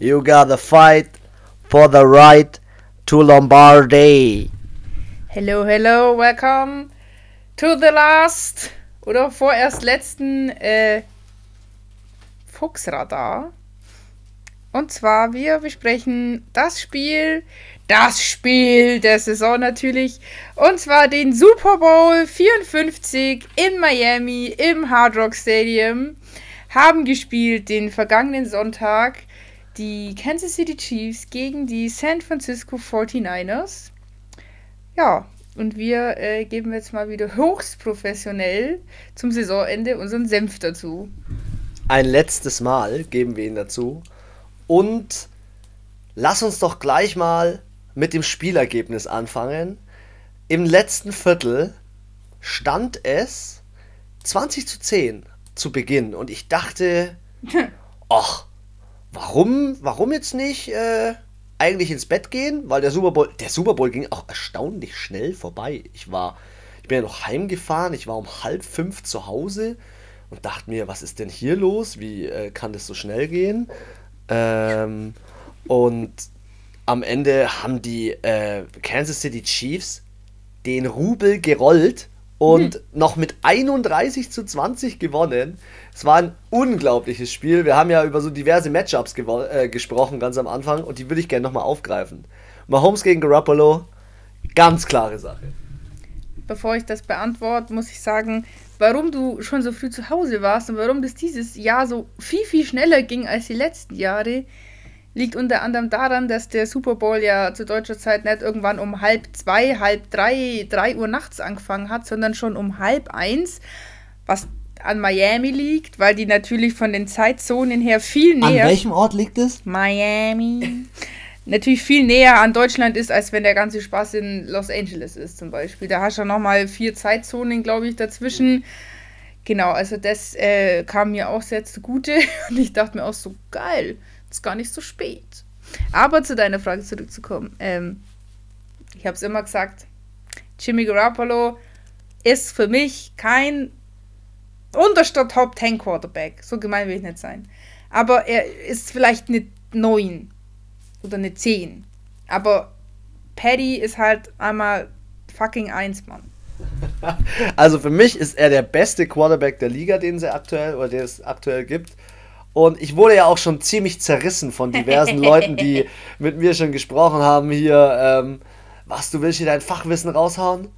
You gotta fight for the right to Lombardy. Hello, hello, welcome to the last oder vorerst letzten äh, Fuchsradar. Und zwar, wir besprechen das Spiel, das Spiel der Saison natürlich. Und zwar den Super Bowl 54 in Miami im Hard Rock Stadium. Haben gespielt den vergangenen Sonntag die Kansas City Chiefs gegen die San Francisco 49ers. Ja, und wir äh, geben jetzt mal wieder höchst professionell zum Saisonende unseren Senf dazu. Ein letztes Mal geben wir ihn dazu. Und lass uns doch gleich mal mit dem Spielergebnis anfangen. Im letzten Viertel stand es 20 zu 10 zu Beginn. Und ich dachte, ach, warum, warum jetzt nicht äh, eigentlich ins Bett gehen? Weil der Super Bowl, der Super Bowl ging auch erstaunlich schnell vorbei. Ich war, ich bin ja noch heimgefahren, ich war um halb fünf zu Hause und dachte mir, was ist denn hier los? Wie äh, kann das so schnell gehen? Ähm, und am Ende haben die äh, Kansas City Chiefs den Rubel gerollt und hm. noch mit 31 zu 20 gewonnen. Es war ein unglaubliches Spiel. Wir haben ja über so diverse Matchups äh, gesprochen ganz am Anfang und die würde ich gerne nochmal aufgreifen. Mahomes gegen Garoppolo, ganz klare Sache. Bevor ich das beantworte, muss ich sagen, warum du schon so früh zu Hause warst und warum das dieses Jahr so viel, viel schneller ging als die letzten Jahre, liegt unter anderem daran, dass der Super Bowl ja zu deutscher Zeit nicht irgendwann um halb zwei, halb drei, drei Uhr nachts angefangen hat, sondern schon um halb eins, was an Miami liegt, weil die natürlich von den Zeitzonen her viel näher. An welchem Ort liegt es? Miami. natürlich viel näher an Deutschland ist, als wenn der ganze Spaß in Los Angeles ist, zum Beispiel. Da hast du nochmal vier Zeitzonen, glaube ich, dazwischen. Genau, also das äh, kam mir auch sehr zugute und ich dachte mir auch so, geil, ist gar nicht so spät. Aber zu deiner Frage zurückzukommen. Ähm, ich habe es immer gesagt, Jimmy Garoppolo ist für mich kein unterster Top 10 Quarterback. So gemein will ich nicht sein. Aber er ist vielleicht eine 9 oder eine 10. Aber Paddy ist halt einmal fucking 1, Mann. Also für mich ist er der beste Quarterback der Liga, den es aktuell oder der es aktuell gibt. Und ich wurde ja auch schon ziemlich zerrissen von diversen Leuten, die mit mir schon gesprochen haben hier. Ähm, was, du willst hier dein Fachwissen raushauen?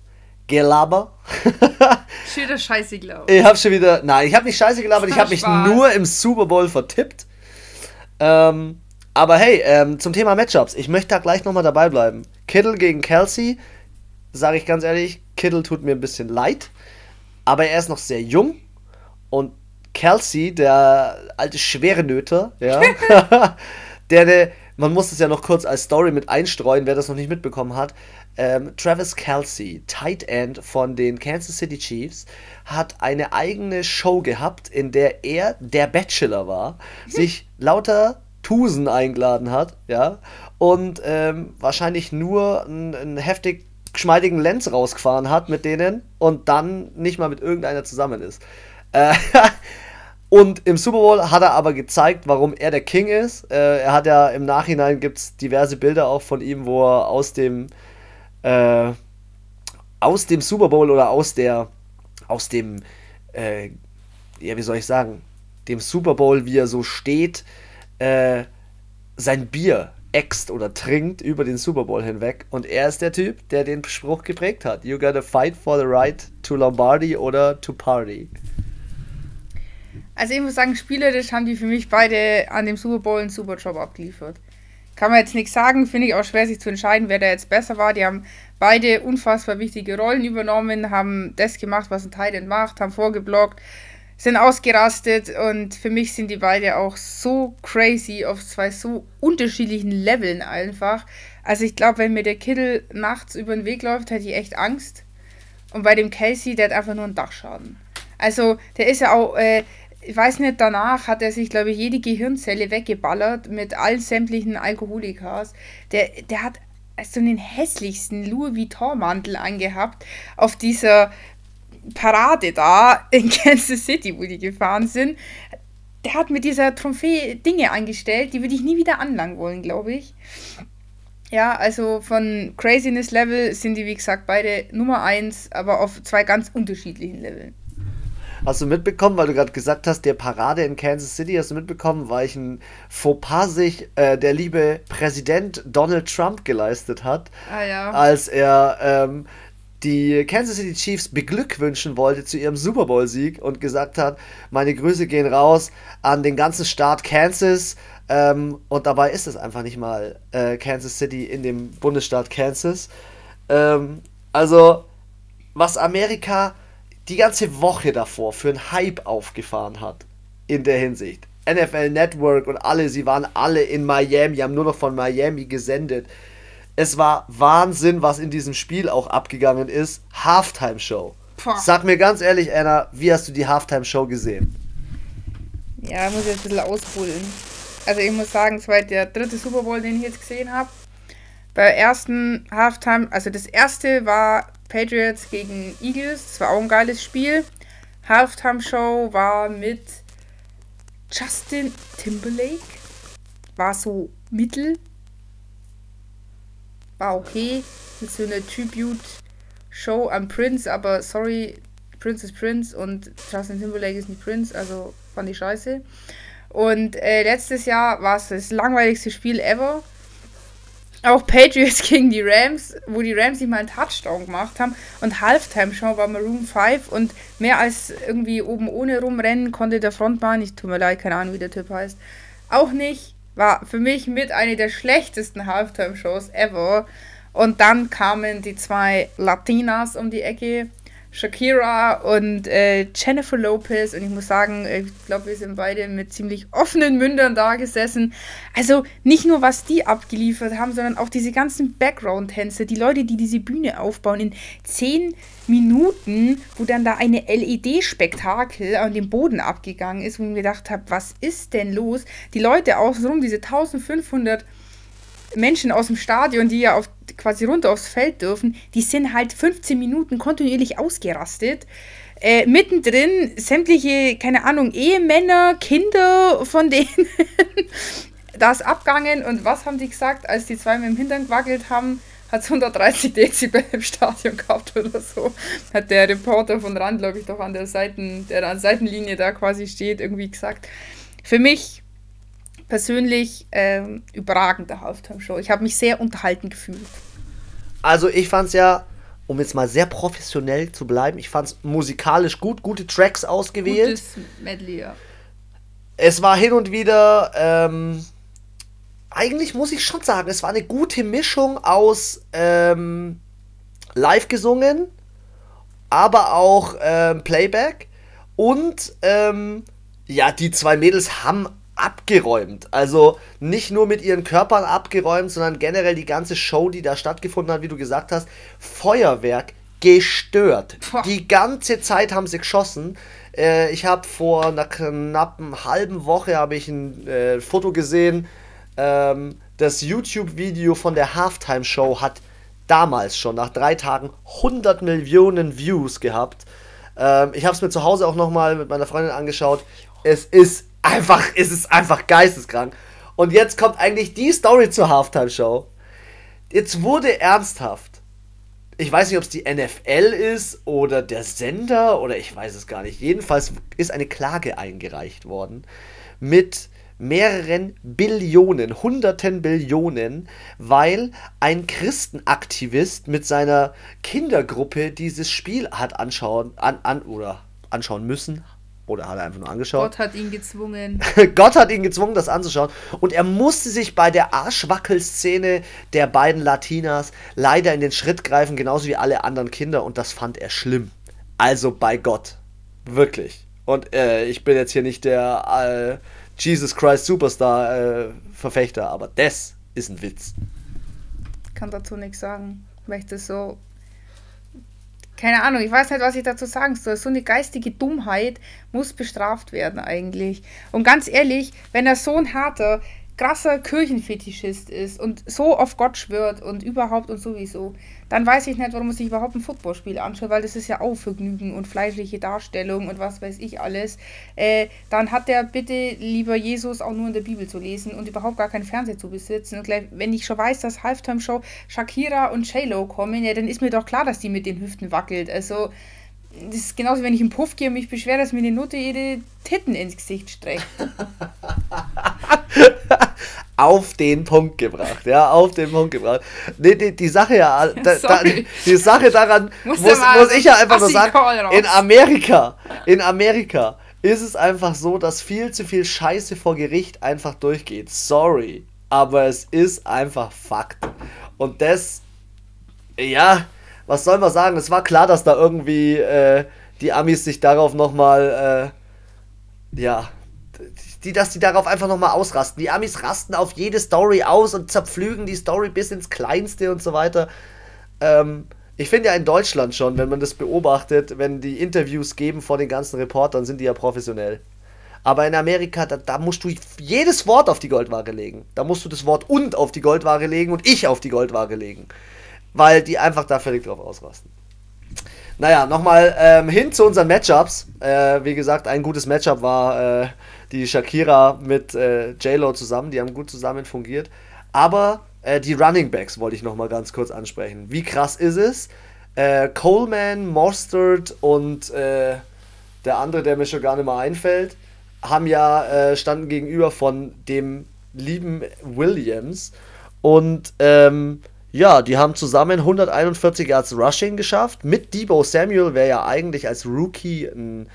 Gelaber. schon wieder Scheiße gelabert. Ich hab schon wieder. Nein, ich habe nicht Scheiße gelabert, ich habe mich nur im Super Bowl vertippt. Ähm, aber hey, ähm, zum Thema Matchups. Ich möchte da gleich nochmal dabei bleiben. Kittle gegen Kelsey. Sage ich ganz ehrlich, Kittle tut mir ein bisschen leid. Aber er ist noch sehr jung. Und Kelsey, der alte schwere Nöter, ja, der, der, man muss es ja noch kurz als Story mit einstreuen, wer das noch nicht mitbekommen hat. Ähm, Travis Kelsey, Tight End von den Kansas City Chiefs, hat eine eigene Show gehabt, in der er der Bachelor war, sich lauter Tusen eingeladen hat, ja, und ähm, wahrscheinlich nur einen heftig geschmeidigen Lenz rausgefahren hat mit denen und dann nicht mal mit irgendeiner zusammen ist. Äh, Und im Super Bowl hat er aber gezeigt, warum er der King ist. Äh, er hat ja im Nachhinein gibt es diverse Bilder auch von ihm, wo er aus dem äh, aus dem Super Bowl oder aus der aus dem äh, ja wie soll ich sagen dem Super Bowl, wie er so steht, äh, sein Bier äxt oder trinkt über den Super Bowl hinweg. Und er ist der Typ, der den Spruch geprägt hat: You gotta fight for the right to Lombardi oder to party. Also ich muss sagen, spielerisch haben die für mich beide an dem Super Bowl einen super Job abgeliefert. Kann man jetzt nichts sagen, finde ich auch schwer, sich zu entscheiden, wer da jetzt besser war. Die haben beide unfassbar wichtige Rollen übernommen, haben das gemacht, was ein Titan macht, haben vorgeblockt, sind ausgerastet und für mich sind die beide auch so crazy auf zwei so unterschiedlichen Leveln einfach. Also ich glaube, wenn mir der Kittel nachts über den Weg läuft, hätte ich echt Angst. Und bei dem Casey, der hat einfach nur einen Dachschaden. Also der ist ja auch, äh, ich weiß nicht, danach hat er sich, glaube ich, jede Gehirnzelle weggeballert mit allen sämtlichen Alkoholikas. Der, der hat so den hässlichsten Louis Vuitton-Mantel angehabt auf dieser Parade da in Kansas City, wo die gefahren sind. der hat mit dieser Trophäe Dinge eingestellt, die würde ich nie wieder anlangen wollen, glaube ich. Ja, also von Craziness Level sind die, wie gesagt, beide Nummer 1, aber auf zwei ganz unterschiedlichen Leveln. Hast du mitbekommen, weil du gerade gesagt hast, der Parade in Kansas City, hast du mitbekommen, welchen Fauxpas sich äh, der liebe Präsident Donald Trump geleistet hat, ah, ja. als er ähm, die Kansas City Chiefs beglückwünschen wollte zu ihrem Super Bowl-Sieg und gesagt hat, meine Grüße gehen raus an den ganzen Staat Kansas. Ähm, und dabei ist es einfach nicht mal äh, Kansas City in dem Bundesstaat Kansas. Ähm, also, was Amerika die ganze Woche davor für einen Hype aufgefahren hat, in der Hinsicht. NFL Network und alle, sie waren alle in Miami, haben nur noch von Miami gesendet es war Wahnsinn, was in diesem Spiel auch abgegangen ist. Halftime-Show. Sag mir ganz ehrlich, Anna, wie hast du die Halftime-Show gesehen? Ja, muss ich jetzt ein bisschen ausholen. Also ich muss sagen, es war der dritte Super Bowl, den ich jetzt gesehen habe. Bei ersten Halftime, also das erste war Patriots gegen Eagles. Das war auch ein geiles Spiel. Halftime-Show war mit Justin Timberlake. War so mittel war okay. Mit so eine Tribute-Show am Prince, aber sorry, Prince ist Prince und Justin Timberlake ist nicht Prince, also fand ich scheiße. Und äh, letztes Jahr war es das langweiligste Spiel ever. Auch Patriots gegen die Rams, wo die Rams nicht mal einen Touchdown gemacht haben. Und Halftime-Show war Maroon 5 und mehr als irgendwie oben ohne rumrennen konnte der Frontmann, ich tut mir leid, keine Ahnung, wie der Typ heißt, auch nicht war für mich mit eine der schlechtesten Halftime-Shows ever. Und dann kamen die zwei Latinas um die Ecke, Shakira und äh, Jennifer Lopez. Und ich muss sagen, ich glaube, wir sind beide mit ziemlich offenen Mündern da gesessen. Also nicht nur, was die abgeliefert haben, sondern auch diese ganzen Background-Tänze, die Leute, die diese Bühne aufbauen in zehn Minuten, wo dann da eine LED-Spektakel an dem Boden abgegangen ist, wo ich mir gedacht habe, was ist denn los? Die Leute außenrum, diese 1500 Menschen aus dem Stadion, die ja auf, quasi runter aufs Feld dürfen, die sind halt 15 Minuten kontinuierlich ausgerastet. Äh, mittendrin sämtliche, keine Ahnung, Ehemänner, Kinder von denen, da ist abgangen. Und was haben die gesagt, als die zwei mit dem Hintern gewackelt haben? Hat es 130 Dezibel im Stadion gehabt oder so. Hat der Reporter von Rand, glaube ich, doch an der Seiten, der an Seitenlinie da quasi steht, irgendwie gesagt. Für mich persönlich ähm, überragende Halftime-Show. Ich habe mich sehr unterhalten gefühlt. Also ich fand es ja, um jetzt mal sehr professionell zu bleiben, ich fand es musikalisch gut, gute Tracks ausgewählt. Gutes Medley, ja. Es war hin und wieder, ähm, eigentlich muss ich schon sagen, es war eine gute Mischung aus ähm, live gesungen, aber auch ähm, Playback. Und ähm, ja, die zwei Mädels haben abgeräumt. Also nicht nur mit ihren Körpern abgeräumt, sondern generell die ganze Show, die da stattgefunden hat, wie du gesagt hast, Feuerwerk gestört. Boah. Die ganze Zeit haben sie geschossen. Äh, ich habe vor einer knappen halben Woche habe ich ein äh, Foto gesehen. Ähm, das YouTube-Video von der Halftime-Show hat damals schon nach drei Tagen 100 Millionen Views gehabt. Ähm, ich habe es mir zu Hause auch nochmal mit meiner Freundin angeschaut. Es ist einfach, es ist einfach geisteskrank. Und jetzt kommt eigentlich die Story zur Halftime-Show. Jetzt wurde ernsthaft. Ich weiß nicht, ob es die NFL ist oder der Sender oder ich weiß es gar nicht. Jedenfalls ist eine Klage eingereicht worden mit mehreren Billionen, hunderten Billionen, weil ein Christenaktivist mit seiner Kindergruppe dieses Spiel hat anschauen, an, an oder anschauen müssen, oder hat er einfach nur angeschaut? Gott hat ihn gezwungen. Gott hat ihn gezwungen, das anzuschauen. Und er musste sich bei der Arschwackelszene der beiden Latinas leider in den Schritt greifen, genauso wie alle anderen Kinder. Und das fand er schlimm. Also bei Gott. Wirklich. Und äh, ich bin jetzt hier nicht der äh, Jesus Christ Superstar äh, Verfechter, aber das ist ein Witz. Ich kann dazu nichts sagen, weil ich das so keine Ahnung, ich weiß nicht, was ich dazu sagen soll. So eine geistige Dummheit muss bestraft werden eigentlich. Und ganz ehrlich, wenn er so ein harter krasser Kirchenfetischist ist und so auf Gott schwört und überhaupt und sowieso, dann weiß ich nicht, warum man sich überhaupt ein Footballspiel anschaut, weil das ist ja auch Vergnügen und fleischliche Darstellung und was weiß ich alles. Äh, dann hat der bitte lieber Jesus auch nur in der Bibel zu lesen und überhaupt gar kein Fernseher zu besitzen. Und gleich, wenn ich schon weiß, dass Halftime-Show Shakira und J-Lo kommen, ja, dann ist mir doch klar, dass die mit den Hüften wackelt. Also, das ist genauso, wenn ich im Puff gehe und mich beschwere, dass mir die Nutte ihre Titten ins Gesicht streckt. auf den Punkt gebracht, ja, auf den Punkt gebracht. Nee, die, die Sache ja, da, da, die Sache daran muss, muss, muss ich ja einfach nur sagen, in Amerika, in Amerika ist es einfach so, dass viel zu viel Scheiße vor Gericht einfach durchgeht. Sorry, aber es ist einfach Fakt. Und das, ja, was soll man sagen? Es war klar, dass da irgendwie äh, die Amis sich darauf nochmal, äh, ja, die, dass die darauf einfach nochmal ausrasten. Die Amis rasten auf jede Story aus und zerpflügen die Story bis ins Kleinste und so weiter. Ähm, ich finde ja in Deutschland schon, wenn man das beobachtet, wenn die Interviews geben vor den ganzen Reportern, sind die ja professionell. Aber in Amerika, da, da, musst du jedes Wort auf die Goldwaage legen. Da musst du das Wort und auf die Goldwaage legen und ich auf die Goldwaage legen. Weil die einfach da völlig drauf ausrasten. Naja, nochmal ähm, hin zu unseren Matchups. Äh, wie gesagt, ein gutes Matchup war äh, die Shakira mit äh, J-Lo zusammen. Die haben gut zusammen fungiert. Aber äh, die Running Backs wollte ich nochmal ganz kurz ansprechen. Wie krass ist es? Äh, Coleman, Mostert und äh, der andere, der mir schon gar nicht mehr einfällt, haben ja standen gegenüber von dem lieben Williams. Und ähm, ja, die haben zusammen 141 Yards Rushing geschafft. Mit Debo Samuel, wer ja eigentlich als Rookie ein,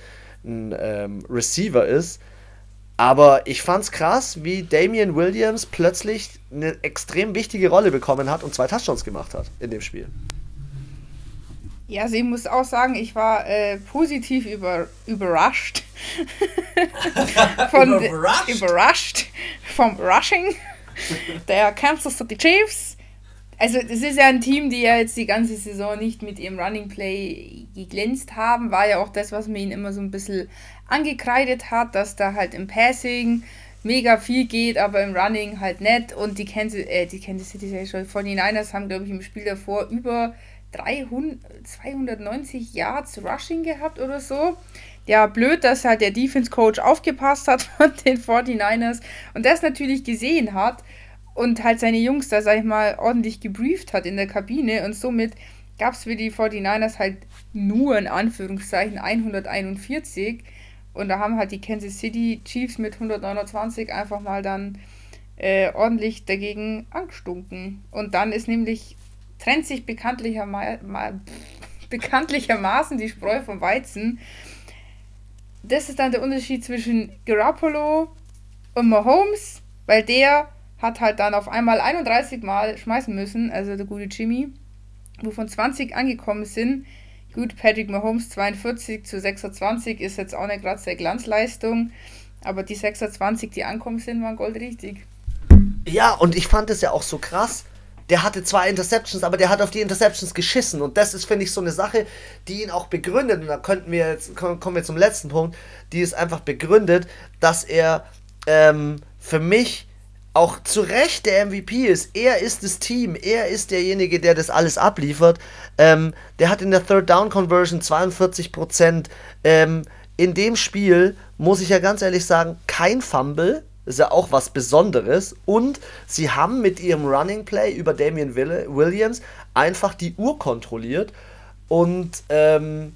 ein ähm, Receiver ist. Aber ich fand's krass, wie Damian Williams plötzlich eine extrem wichtige Rolle bekommen hat und zwei Touchdowns gemacht hat in dem Spiel. Ja, sie muss auch sagen, ich war äh, positiv über, überrascht. von überrascht? überrascht vom Rushing der Kansas City Chiefs also das ist ja ein Team, die ja jetzt die ganze Saison nicht mit ihrem Running Play geglänzt haben. War ja auch das, was man ihnen immer so ein bisschen angekreidet hat, dass da halt im Passing mega viel geht, aber im Running halt nicht. Und die Kansas, äh, die Kansas City von den Niners haben, glaube ich, im Spiel davor über 300, 290 Yards Rushing gehabt oder so. Ja, blöd, dass halt der Defense Coach aufgepasst hat von den 49ers und das natürlich gesehen hat und halt seine Jungs da, sag ich mal, ordentlich gebrieft hat in der Kabine und somit gab es für die 49ers halt nur in Anführungszeichen 141 und da haben halt die Kansas City Chiefs mit 129 einfach mal dann äh, ordentlich dagegen angestunken. Und dann ist nämlich, trennt sich bekanntlicher bekanntlichermaßen die Spreu vom Weizen. Das ist dann der Unterschied zwischen Garoppolo und Mahomes, weil der hat halt dann auf einmal 31 Mal schmeißen müssen, also der gute Jimmy, wovon 20 angekommen sind. Gut, Patrick Mahomes 42 zu 26 ist jetzt auch nicht gerade sehr Glanzleistung, aber die 26, die ankommen sind, waren goldrichtig. Ja, und ich fand es ja auch so krass. Der hatte zwei Interceptions, aber der hat auf die Interceptions geschissen. Und das ist, finde ich, so eine Sache, die ihn auch begründet. Und da könnten wir jetzt, kommen wir zum letzten Punkt, die ist einfach begründet, dass er ähm, für mich auch zu Recht der MVP ist. Er ist das Team, er ist derjenige, der das alles abliefert. Ähm, der hat in der Third Down Conversion 42% Ähm, in dem Spiel muss ich ja ganz ehrlich sagen, kein Fumble. ist ja auch was Besonderes. Und sie haben mit ihrem Running Play über Damian Williams einfach die Uhr kontrolliert. Und ähm,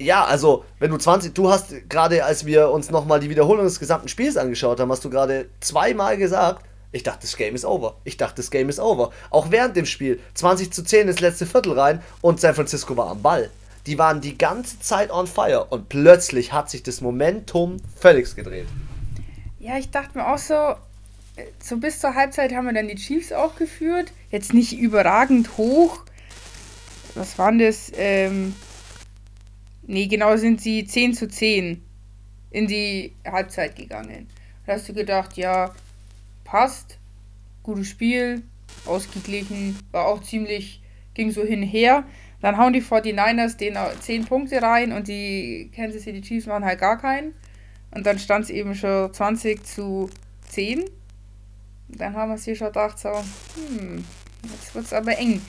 ja, also, wenn du 20, du hast gerade, als wir uns nochmal die Wiederholung des gesamten Spiels angeschaut haben, hast du gerade zweimal gesagt, ich dachte, das Game ist over. Ich dachte, das Game ist over. Auch während dem Spiel. 20 zu 10 ins letzte Viertel rein und San Francisco war am Ball. Die waren die ganze Zeit on fire und plötzlich hat sich das Momentum völlig gedreht. Ja, ich dachte mir auch so, so bis zur Halbzeit haben wir dann die Chiefs auch geführt. Jetzt nicht überragend hoch. Was waren das? Ähm, Nee, genau sind sie 10 zu 10 in die Halbzeit gegangen. Da hast du gedacht, ja, passt, gutes Spiel, ausgeglichen, war auch ziemlich, ging so hinher. Dann hauen die 49ers den 10 Punkte rein und die Kansas City Chiefs machen halt gar keinen. Und dann stand es eben schon 20 zu 10. Dann haben wir sie schon gedacht, so, hm, jetzt wird es aber eng.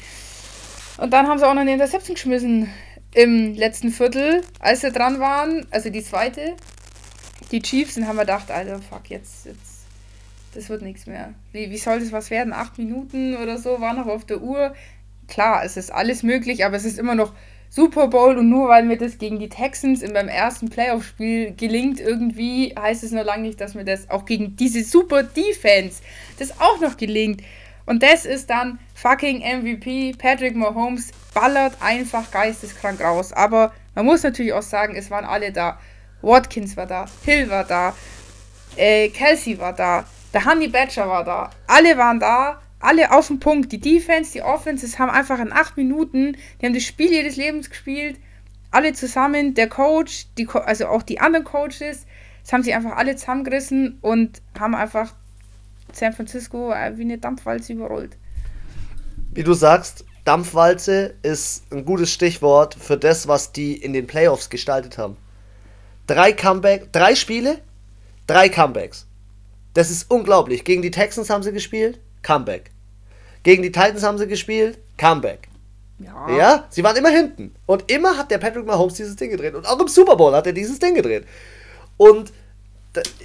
Und dann haben sie auch noch eine Interception geschmissen im letzten Viertel, als sie dran waren, also die zweite. Die Chiefs, und haben wir gedacht, Alter, fuck, jetzt, jetzt, das wird nichts mehr. Wie, wie soll das was werden? Acht Minuten oder so war noch auf der Uhr. Klar, es ist alles möglich, aber es ist immer noch Super Bowl und nur weil mir das gegen die Texans in meinem ersten Playoff-Spiel gelingt, irgendwie heißt es noch lange nicht, dass mir das auch gegen diese super Defense das auch noch gelingt. Und das ist dann fucking MVP. Patrick Mahomes ballert einfach geisteskrank raus. Aber man muss natürlich auch sagen, es waren alle da. Watkins war da, Hill war da, äh, Kelsey war da, der Honey Badger war da. Alle waren da alle auf den Punkt. Die Defense, die Offenses haben einfach in acht Minuten, die haben das Spiel ihres Lebens gespielt. Alle zusammen, der Coach, die, also auch die anderen Coaches, das haben sie einfach alle zusammengerissen und haben einfach San Francisco äh, wie eine Dampfwalze überrollt. Wie du sagst, Dampfwalze ist ein gutes Stichwort für das, was die in den Playoffs gestaltet haben. Drei Comeback, drei Spiele, drei Comebacks. Das ist unglaublich. Gegen die Texans haben sie gespielt, Comeback. Gegen die Titans haben sie gespielt, Comeback. Ja. ja, sie waren immer hinten. Und immer hat der Patrick Mahomes dieses Ding gedreht. Und auch im Super Bowl hat er dieses Ding gedreht. Und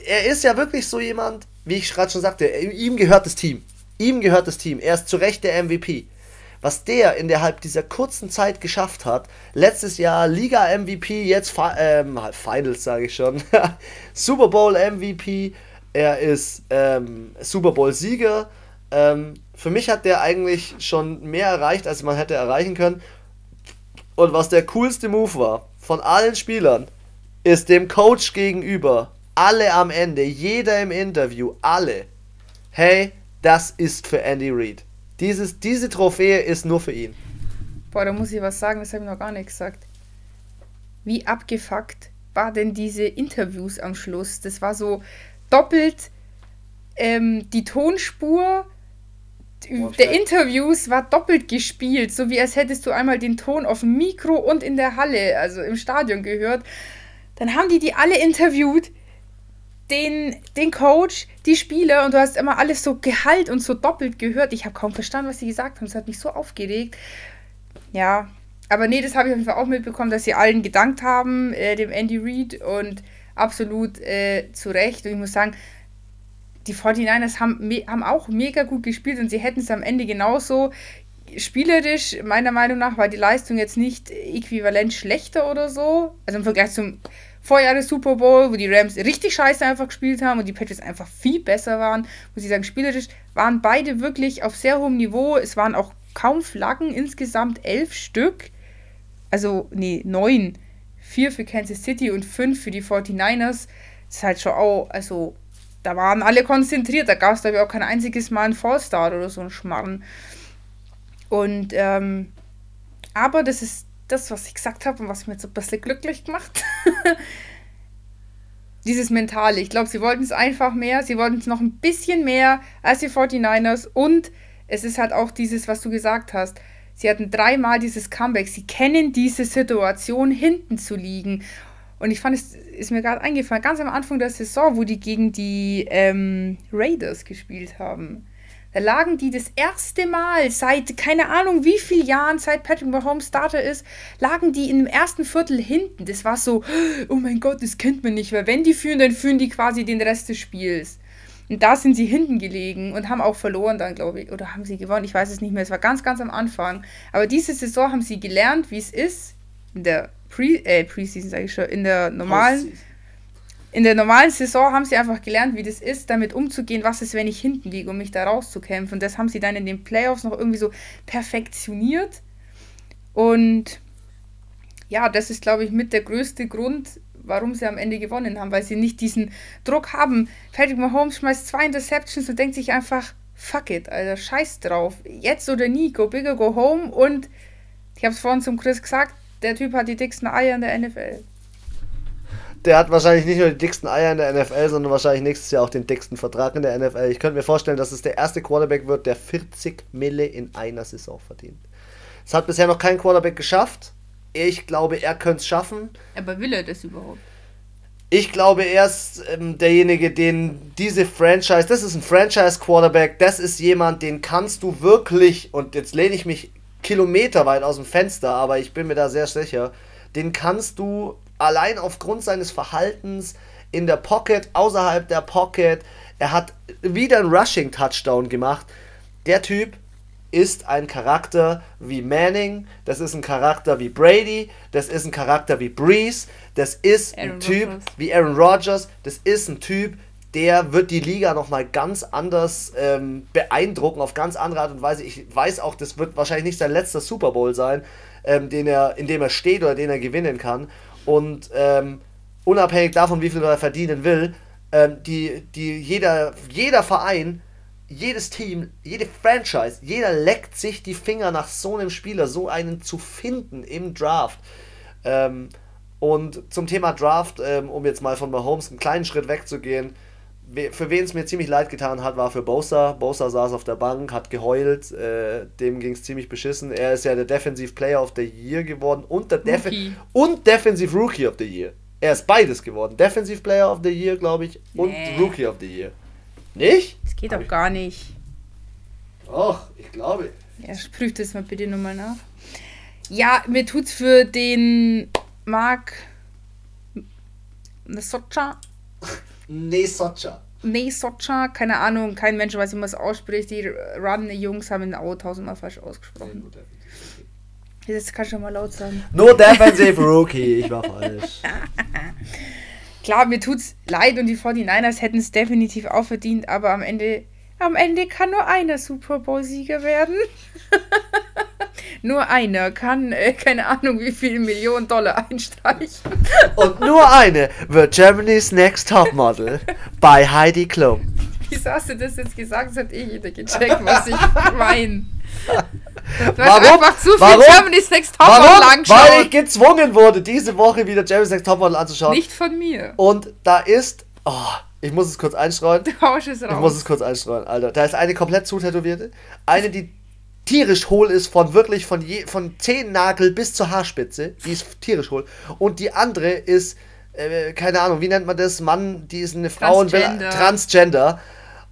er ist ja wirklich so jemand, wie ich gerade schon sagte, ihm gehört das Team. Ihm gehört das Team. Er ist zu Recht der MVP. Was der innerhalb dieser kurzen Zeit geschafft hat, letztes Jahr Liga-MVP, jetzt ähm, Finals sage ich schon, Super Bowl-MVP, er ist ähm, Super Bowl-Sieger, ähm, für mich hat der eigentlich schon mehr erreicht, als man hätte erreichen können. Und was der coolste Move war von allen Spielern, ist dem Coach gegenüber, alle am Ende, jeder im Interview, alle, hey, das ist für Andy Reid. Dieses, diese Trophäe ist nur für ihn. Boah, da muss ich was sagen, das habe ich noch gar nicht gesagt. Wie abgefuckt war denn diese Interviews am Schluss? Das war so doppelt ähm, die Tonspur der Interviews war doppelt gespielt, so wie als hättest du einmal den Ton auf dem Mikro und in der Halle, also im Stadion gehört. Dann haben die die alle interviewt, den, den Coach, die Spieler und du hast immer alles so Gehalt und so doppelt gehört. Ich habe kaum verstanden, was sie gesagt haben. Es hat mich so aufgeregt. Ja, aber nee, das habe ich auf jeden Fall auch mitbekommen, dass sie allen gedankt haben, äh, dem Andy Reid und absolut äh, zu Recht. Und ich muss sagen, die 49ers haben, haben auch mega gut gespielt und sie hätten es am Ende genauso. Spielerisch, meiner Meinung nach, war die Leistung jetzt nicht äquivalent schlechter oder so. Also im Vergleich zum Vorjahres Super Bowl, wo die Rams richtig scheiße einfach gespielt haben und die Patriots einfach viel besser waren, muss ich sagen, spielerisch waren beide wirklich auf sehr hohem Niveau. Es waren auch kaum Flaggen, insgesamt elf Stück. Also, nee, neun. Vier für Kansas City und fünf für die 49ers. Das ist halt schon auch, also da waren alle konzentriert. Da gab es, glaube ich, auch kein einziges Mal einen Fallstart oder so ein Schmarren. Und, ähm, aber das ist das, was ich gesagt habe und was mich jetzt so ein bisschen glücklich gemacht. Dieses Mentale. Ich glaube, sie wollten es einfach mehr. Sie wollten es noch ein bisschen mehr als die 49ers. Und es ist halt auch dieses, was du gesagt hast. Sie hatten dreimal dieses Comeback. Sie kennen diese Situation, hinten zu liegen. Und ich fand, es ist mir gerade eingefallen, ganz am Anfang der Saison, wo die gegen die ähm, Raiders gespielt haben. Da lagen die das erste Mal seit, keine Ahnung wie vielen Jahren, seit Patrick Mahomes Starter ist, lagen die im ersten Viertel hinten. Das war so, oh mein Gott, das kennt man nicht, weil wenn die führen, dann führen die quasi den Rest des Spiels. Und da sind sie hinten gelegen und haben auch verloren dann, glaube ich. Oder haben sie gewonnen? Ich weiß es nicht mehr. Es war ganz, ganz am Anfang. Aber diese Saison haben sie gelernt, wie es ist, in der Pre, äh, Preseason, sage ich schon, in der normalen. In der normalen Saison haben sie einfach gelernt, wie das ist, damit umzugehen, was ist, wenn ich hinten liege, um mich da rauszukämpfen. Und das haben sie dann in den Playoffs noch irgendwie so perfektioniert. Und ja, das ist, glaube ich, mit der größte Grund, warum sie am Ende gewonnen haben, weil sie nicht diesen Druck haben. Patrick Mahomes schmeißt zwei Interceptions und denkt sich einfach, fuck it, Alter, scheiß drauf. Jetzt oder nie, go bigger, go home. Und ich habe es vorhin zum Chris gesagt, der Typ hat die dicksten Eier in der NFL. Der hat wahrscheinlich nicht nur die dicksten Eier in der NFL, sondern wahrscheinlich nächstes Jahr auch den dicksten Vertrag in der NFL. Ich könnte mir vorstellen, dass es der erste Quarterback wird, der 40 Mille in einer Saison verdient. Es hat bisher noch kein Quarterback geschafft. Ich glaube, er könnte es schaffen. Aber will er das überhaupt? Ich glaube, er ist ähm, derjenige, den diese Franchise, das ist ein Franchise-Quarterback, das ist jemand, den kannst du wirklich, und jetzt lehne ich mich kilometerweit aus dem Fenster, aber ich bin mir da sehr sicher, den kannst du allein aufgrund seines Verhaltens in der Pocket, außerhalb der Pocket, er hat wieder einen Rushing-Touchdown gemacht. Der Typ ist ein Charakter wie Manning, das ist ein Charakter wie Brady, das ist ein Charakter wie Breeze, das ist Aaron ein Typ Rodgers. wie Aaron Rodgers, das ist ein Typ, der wird die Liga nochmal ganz anders ähm, beeindrucken, auf ganz andere Art und Weise. Ich weiß auch, das wird wahrscheinlich nicht sein letzter Super Bowl sein, ähm, den er, in dem er steht oder den er gewinnen kann. Und ähm, unabhängig davon, wie viel er verdienen will, ähm, die, die, jeder, jeder Verein jedes Team, jede Franchise, jeder leckt sich die Finger nach so einem Spieler, so einen zu finden im Draft. Ähm, und zum Thema Draft, ähm, um jetzt mal von Mahomes einen kleinen Schritt wegzugehen, für wen es mir ziemlich leid getan hat, war für Bosa. Bosa saß auf der Bank, hat geheult, äh, dem ging es ziemlich beschissen. Er ist ja der Defensive Player of the Year geworden und der Def und Defensive Rookie of the Year. Er ist beides geworden. Defensive Player of the Year, glaube ich, und nee. Rookie of the Year. Nicht? Das geht doch gar nicht. Doch, ich glaube. Ja, prüft das mal bitte nochmal nach. Ja, mir tut's für den Mark Nesocha. Nesocha. Nesocha, keine Ahnung, kein Mensch weiß, wie man es ausspricht. Die Run-Jungs haben den Au tausendmal falsch ausgesprochen. Jetzt kannst du mal laut sagen. No defensive rookie, ich war falsch. Klar, mir tut's leid und die 49ers hätten es definitiv auch verdient, aber am Ende, am Ende kann nur einer Super Bowl-Sieger werden. nur einer kann, äh, keine Ahnung, wie viele Millionen Dollar einstreichen. und nur eine wird Germany's Next Topmodel bei Heidi Klum. Wieso hast du das jetzt gesagt? Das hat eh jeder gecheckt, was ich meine. Warum? einfach zu viel warum? Germany's Next Topmodel Weil ich gezwungen wurde, diese Woche wieder Germany's Next Topmodel anzuschauen. Nicht von mir. Und da ist. Oh, ich muss es kurz einstreuen. Du es raus. Ich muss es kurz einstreuen, Alter. Da ist eine komplett zutätowierte. Eine, die tierisch hohl ist, von wirklich von, je, von Zehennagel bis zur Haarspitze. Die ist tierisch hohl. Und die andere ist, äh, keine Ahnung, wie nennt man das? Mann, die ist eine Frau Transgender. Transgender.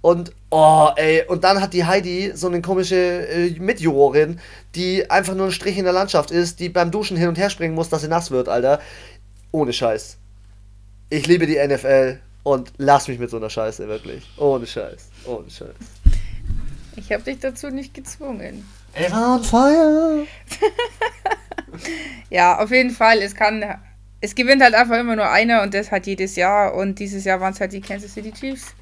Und, oh, ey, und dann hat die Heidi so eine komische äh, Mitjurorin, die einfach nur ein Strich in der Landschaft ist, die beim Duschen hin und her springen muss, dass sie nass wird, Alter. Ohne Scheiß. Ich liebe die NFL und lass mich mit so einer Scheiße, wirklich. Ohne Scheiß. Ohne Scheiß. Ich habe dich dazu nicht gezwungen. Ever on fire! ja, auf jeden Fall. Es kann. Es gewinnt halt einfach immer nur einer und das halt jedes Jahr. Und dieses Jahr waren es halt die Kansas City Chiefs.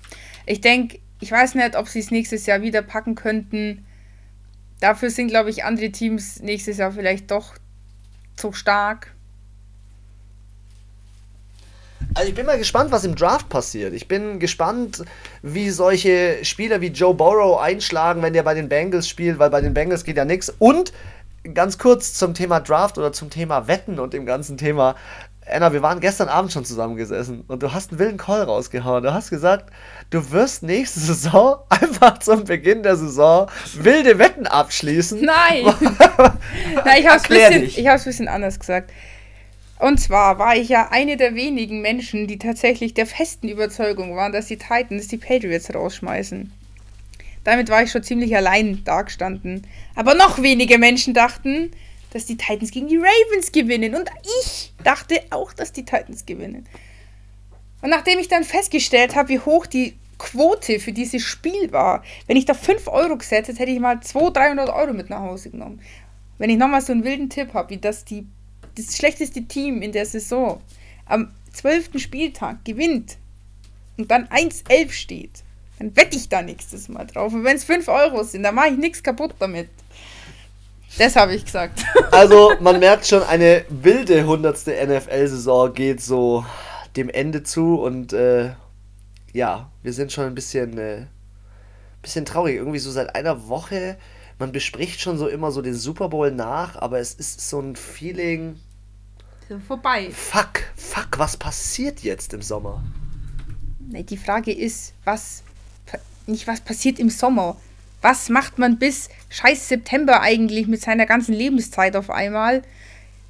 Ich denke, ich weiß nicht, ob sie es nächstes Jahr wieder packen könnten. Dafür sind, glaube ich, andere Teams nächstes Jahr vielleicht doch zu stark. Also ich bin mal gespannt, was im Draft passiert. Ich bin gespannt, wie solche Spieler wie Joe Burrow einschlagen, wenn der bei den Bengals spielt, weil bei den Bengals geht ja nichts. Und ganz kurz zum Thema Draft oder zum Thema Wetten und dem ganzen Thema. Anna, wir waren gestern Abend schon zusammengesessen und du hast einen wilden Call rausgehauen. Du hast gesagt, du wirst nächste Saison einfach zum Beginn der Saison wilde Wetten abschließen. Nein! Nein, ich habe es ein bisschen, ein bisschen anders gesagt. Und zwar war ich ja eine der wenigen Menschen, die tatsächlich der festen Überzeugung waren, dass die Titans die Patriots rausschmeißen. Damit war ich schon ziemlich allein dagestanden. Aber noch wenige Menschen dachten, dass die Titans gegen die Ravens gewinnen. Und ich dachte auch, dass die Titans gewinnen. Und nachdem ich dann festgestellt habe, wie hoch die Quote für dieses Spiel war, wenn ich da 5 Euro gesetzt hätte, hätte ich mal 200, 300 Euro mit nach Hause genommen. Wenn ich nochmal so einen wilden Tipp habe, wie das die, das schlechteste Team in der Saison am 12. Spieltag gewinnt und dann 1-11 steht, dann wette ich da nächstes Mal drauf. Und wenn es 5 Euro sind, dann mache ich nichts kaputt damit. Das habe ich gesagt. Also, man merkt schon, eine wilde 100. NFL-Saison geht so dem Ende zu und äh, ja, wir sind schon ein bisschen, äh, bisschen traurig. Irgendwie so seit einer Woche, man bespricht schon so immer so den Super Bowl nach, aber es ist so ein Feeling. Vorbei. Fuck, fuck, was passiert jetzt im Sommer? Die Frage ist, was. Nicht was passiert im Sommer, was macht man bis scheiß September eigentlich mit seiner ganzen Lebenszeit auf einmal?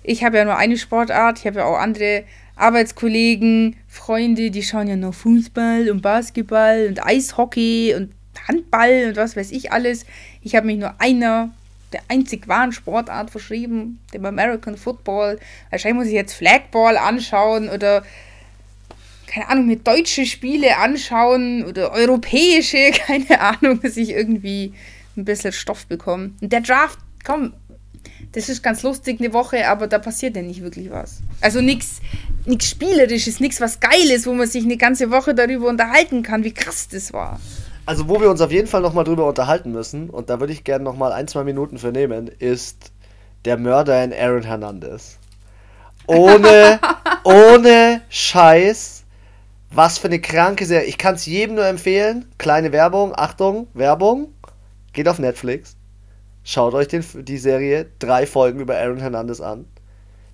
Ich habe ja nur eine Sportart, ich habe ja auch andere Arbeitskollegen, Freunde, die schauen ja noch Fußball und Basketball und Eishockey und Handball und was weiß ich alles. Ich habe mich nur einer der einzig wahren Sportart verschrieben, dem American Football. Wahrscheinlich muss ich jetzt Flagball anschauen oder keine Ahnung, mir deutsche Spiele anschauen oder europäische, keine Ahnung, dass ich irgendwie ein bisschen Stoff bekomme. Und der Draft, komm, das ist ganz lustig eine Woche, aber da passiert ja nicht wirklich was. Also nichts nichts Spielerisches, nichts was Geiles, wo man sich eine ganze Woche darüber unterhalten kann, wie krass das war. Also wo wir uns auf jeden Fall nochmal drüber unterhalten müssen, und da würde ich gerne nochmal ein, zwei Minuten für nehmen, ist der Mörder in Aaron Hernandez. Ohne, ohne Scheiß. Was für eine kranke Serie. Ich kann es jedem nur empfehlen. Kleine Werbung, Achtung, Werbung. Geht auf Netflix. Schaut euch den, die Serie, drei Folgen über Aaron Hernandez an.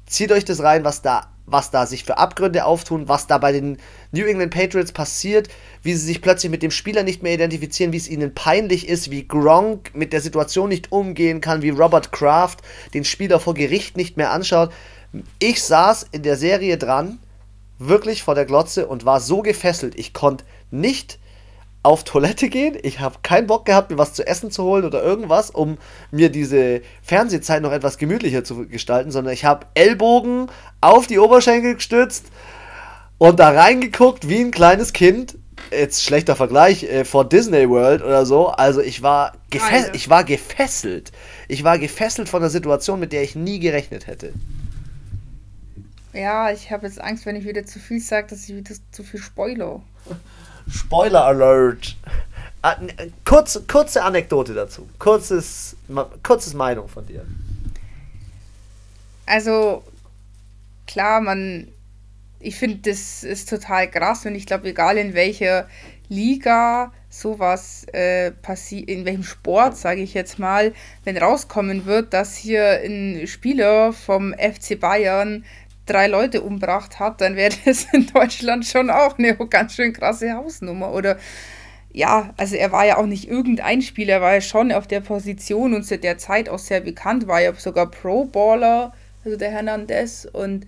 Zieht euch das rein, was da was da sich für Abgründe auftun, was da bei den New England Patriots passiert, wie sie sich plötzlich mit dem Spieler nicht mehr identifizieren, wie es ihnen peinlich ist, wie Gronk mit der Situation nicht umgehen kann, wie Robert Kraft den Spieler vor Gericht nicht mehr anschaut. Ich saß in der Serie dran, wirklich vor der Glotze und war so gefesselt, ich konnte nicht auf Toilette gehen. Ich habe keinen Bock gehabt, mir was zu essen zu holen oder irgendwas, um mir diese Fernsehzeit noch etwas gemütlicher zu gestalten, sondern ich habe Ellbogen auf die Oberschenkel gestützt und da reingeguckt wie ein kleines Kind. Jetzt schlechter Vergleich äh, vor Disney World oder so. Also ich war, gefes ich war gefesselt. Ich war gefesselt von einer Situation, mit der ich nie gerechnet hätte. Ja, ich habe jetzt Angst, wenn ich wieder zu viel sage, dass ich wieder zu viel spoiler. Spoiler Alert. Ah, kurze, kurze Anekdote dazu. Kurzes, kurzes Meinung von dir. Also, klar, man. Ich finde, das ist total krass und ich glaube, egal in welcher Liga sowas äh, passiert, in welchem Sport, sage ich jetzt mal, wenn rauskommen wird, dass hier ein Spieler vom FC Bayern drei Leute umbracht hat, dann wäre das in Deutschland schon auch eine ganz schön krasse Hausnummer. Oder ja, also er war ja auch nicht irgendein Spieler, er war ja schon auf der Position und zu der Zeit auch sehr bekannt, war ja sogar Pro-Baller, also der Hernandez. Und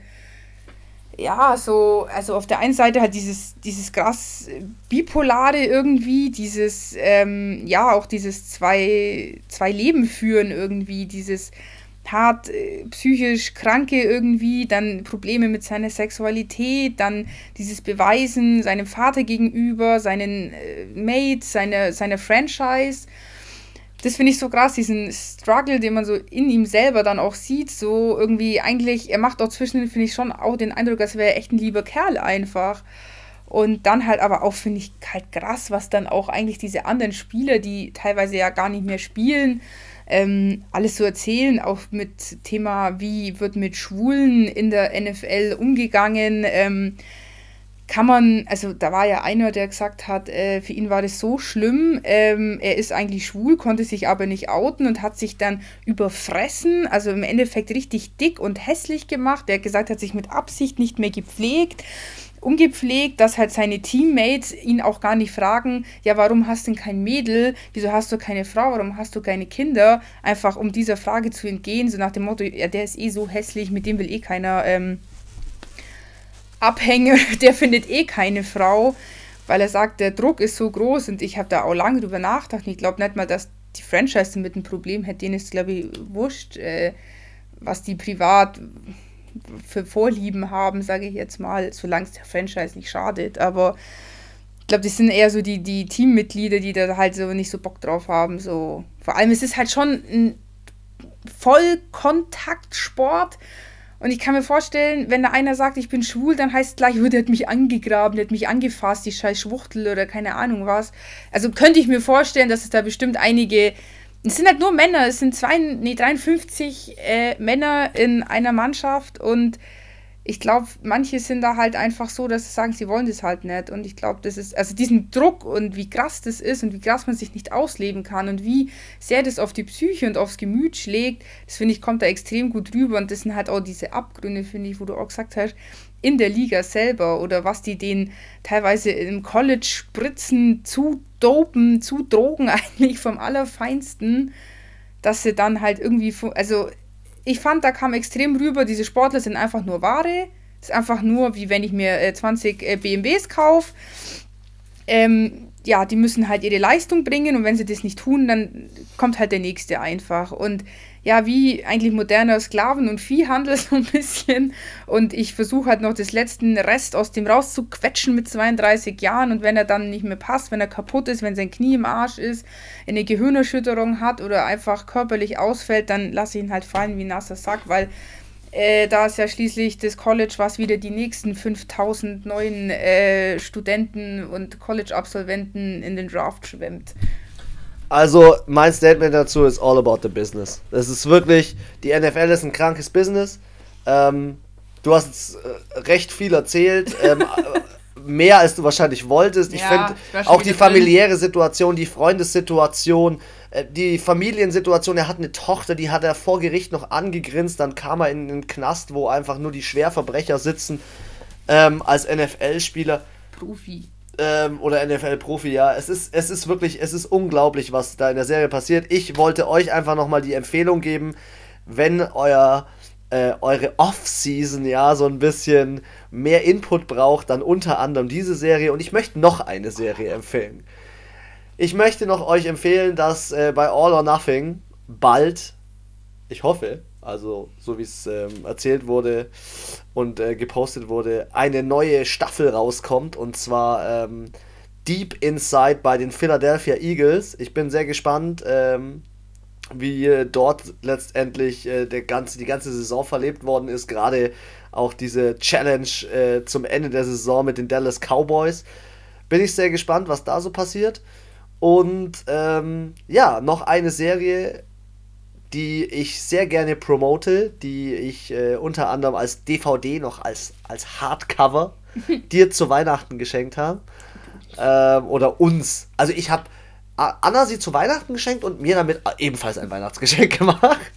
ja, so, also auf der einen Seite halt dieses, dieses krass Bipolare irgendwie, dieses, ähm, ja, auch dieses zwei, zwei Leben führen irgendwie, dieses hart äh, psychisch Kranke irgendwie, dann Probleme mit seiner Sexualität, dann dieses Beweisen seinem Vater gegenüber, seinen äh, Mates, seine, seiner Franchise. Das finde ich so krass, diesen Struggle, den man so in ihm selber dann auch sieht, so irgendwie eigentlich, er macht auch zwischen, finde ich schon auch den Eindruck, als wäre er echt ein lieber Kerl einfach. Und dann halt aber auch, finde ich, halt krass, was dann auch eigentlich diese anderen Spieler, die teilweise ja gar nicht mehr spielen, ähm, alles zu erzählen, auch mit Thema, wie wird mit Schwulen in der NFL umgegangen. Ähm, kann man, also da war ja einer, der gesagt hat, äh, für ihn war das so schlimm, ähm, er ist eigentlich schwul, konnte sich aber nicht outen und hat sich dann überfressen, also im Endeffekt richtig dick und hässlich gemacht. Er hat gesagt, hat sich mit Absicht nicht mehr gepflegt ungepflegt, dass halt seine Teammates ihn auch gar nicht fragen, ja, warum hast du denn kein Mädel, wieso hast du keine Frau, warum hast du keine Kinder, einfach um dieser Frage zu entgehen, so nach dem Motto, ja, der ist eh so hässlich, mit dem will eh keiner ähm, abhängen, der findet eh keine Frau, weil er sagt, der Druck ist so groß und ich habe da auch lange drüber nachgedacht ich glaube nicht mal, dass die Franchise mit ein Problem hätte, denen ist, glaube ich, wurscht, äh, was die privat für Vorlieben haben, sage ich jetzt mal, solange es der Franchise nicht schadet. Aber ich glaube, das sind eher so die, die Teammitglieder, die da halt so nicht so Bock drauf haben. So. Vor allem es ist halt schon ein Vollkontaktsport. Und ich kann mir vorstellen, wenn da einer sagt, ich bin schwul, dann heißt es gleich, oh, der hat mich angegraben, der hat mich angefasst, die scheiß Schwuchtel oder keine Ahnung was. Also könnte ich mir vorstellen, dass es da bestimmt einige es sind halt nur Männer, es sind zwei, nee, 53 äh, Männer in einer Mannschaft und ich glaube, manche sind da halt einfach so, dass sie sagen, sie wollen das halt nicht. Und ich glaube, das ist, also diesen Druck und wie krass das ist und wie krass man sich nicht ausleben kann und wie sehr das auf die Psyche und aufs Gemüt schlägt, das finde ich, kommt da extrem gut rüber. Und das sind halt auch diese Abgründe, finde ich, wo du auch gesagt hast, in der Liga selber oder was die denen teilweise im College spritzen, zu dopen, zu drogen eigentlich vom Allerfeinsten, dass sie dann halt irgendwie, also ich fand, da kam extrem rüber, diese Sportler sind einfach nur Ware, ist einfach nur, wie wenn ich mir äh, 20 äh, BMWs kaufe. Ähm, ja, die müssen halt ihre Leistung bringen und wenn sie das nicht tun, dann kommt halt der nächste einfach. Und ja, wie eigentlich moderner Sklaven- und Viehhandel so ein bisschen. Und ich versuche halt noch das letzten Rest aus dem rauszuquetschen mit 32 Jahren. Und wenn er dann nicht mehr passt, wenn er kaputt ist, wenn sein Knie im Arsch ist, eine Gehirnerschütterung hat oder einfach körperlich ausfällt, dann lasse ich ihn halt fallen wie nasser Sack, weil äh, da ist ja schließlich das College, was wieder die nächsten 5000 neuen äh, Studenten und College-Absolventen in den Draft schwemmt. Also, mein Statement dazu ist all about the business. Es ist wirklich, die NFL ist ein krankes Business. Ähm, du hast jetzt äh, recht viel erzählt. Ähm, mehr als du wahrscheinlich wolltest. Ich ja, finde auch die familiäre drin. Situation, die Freundessituation, äh, die Familiensituation. Er hat eine Tochter, die hat er vor Gericht noch angegrinst. Dann kam er in den Knast, wo einfach nur die Schwerverbrecher sitzen. Ähm, als NFL-Spieler. Profi ähm, oder NFL-Profi, ja. Es ist, es ist wirklich, es ist unglaublich, was da in der Serie passiert. Ich wollte euch einfach nochmal die Empfehlung geben, wenn euer äh, eure Off-Season ja so ein bisschen mehr Input braucht, dann unter anderem diese Serie. Und ich möchte noch eine Serie empfehlen. Ich möchte noch euch empfehlen, dass äh, bei All or Nothing bald, ich hoffe, also so wie es ähm, erzählt wurde und äh, gepostet wurde, eine neue Staffel rauskommt und zwar ähm, Deep Inside bei den Philadelphia Eagles. Ich bin sehr gespannt, ähm, wie äh, dort letztendlich äh, der ganze, die ganze Saison verlebt worden ist. Gerade auch diese Challenge äh, zum Ende der Saison mit den Dallas Cowboys. Bin ich sehr gespannt, was da so passiert. Und ähm, ja, noch eine Serie, die ich sehr gerne promote, die ich äh, unter anderem als DVD noch als, als Hardcover dir zu Weihnachten geschenkt habe. Ähm, oder uns. Also ich habe Anna sie zu Weihnachten geschenkt und mir damit ebenfalls ein Weihnachtsgeschenk gemacht.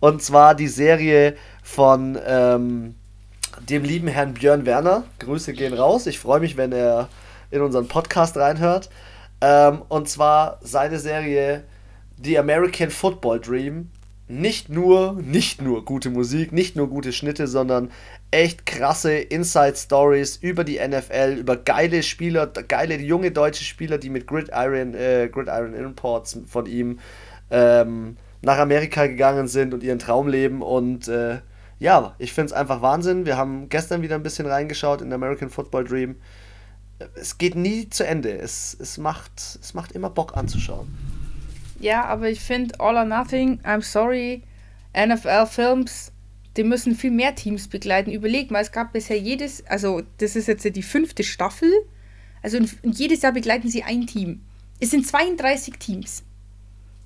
Und zwar die Serie von ähm, dem lieben Herrn Björn Werner. Grüße gehen raus. Ich freue mich, wenn er in unseren Podcast reinhört. Ähm, und zwar seine Serie The American Football Dream nicht nur, nicht nur gute Musik, nicht nur gute Schnitte, sondern echt krasse Inside Stories über die NFL, über geile Spieler, geile junge deutsche Spieler, die mit Gridiron, äh, Gridiron Imports von ihm ähm, nach Amerika gegangen sind und ihren Traum leben. Und äh, ja, ich finde es einfach Wahnsinn. Wir haben gestern wieder ein bisschen reingeschaut in American Football Dream. Es geht nie zu Ende. Es, es, macht, es macht immer Bock anzuschauen. Ja, aber ich finde All or Nothing, I'm sorry, NFL Films, die müssen viel mehr Teams begleiten. Überleg mal, es gab bisher jedes, also das ist jetzt die fünfte Staffel, also jedes Jahr begleiten sie ein Team. Es sind 32 Teams.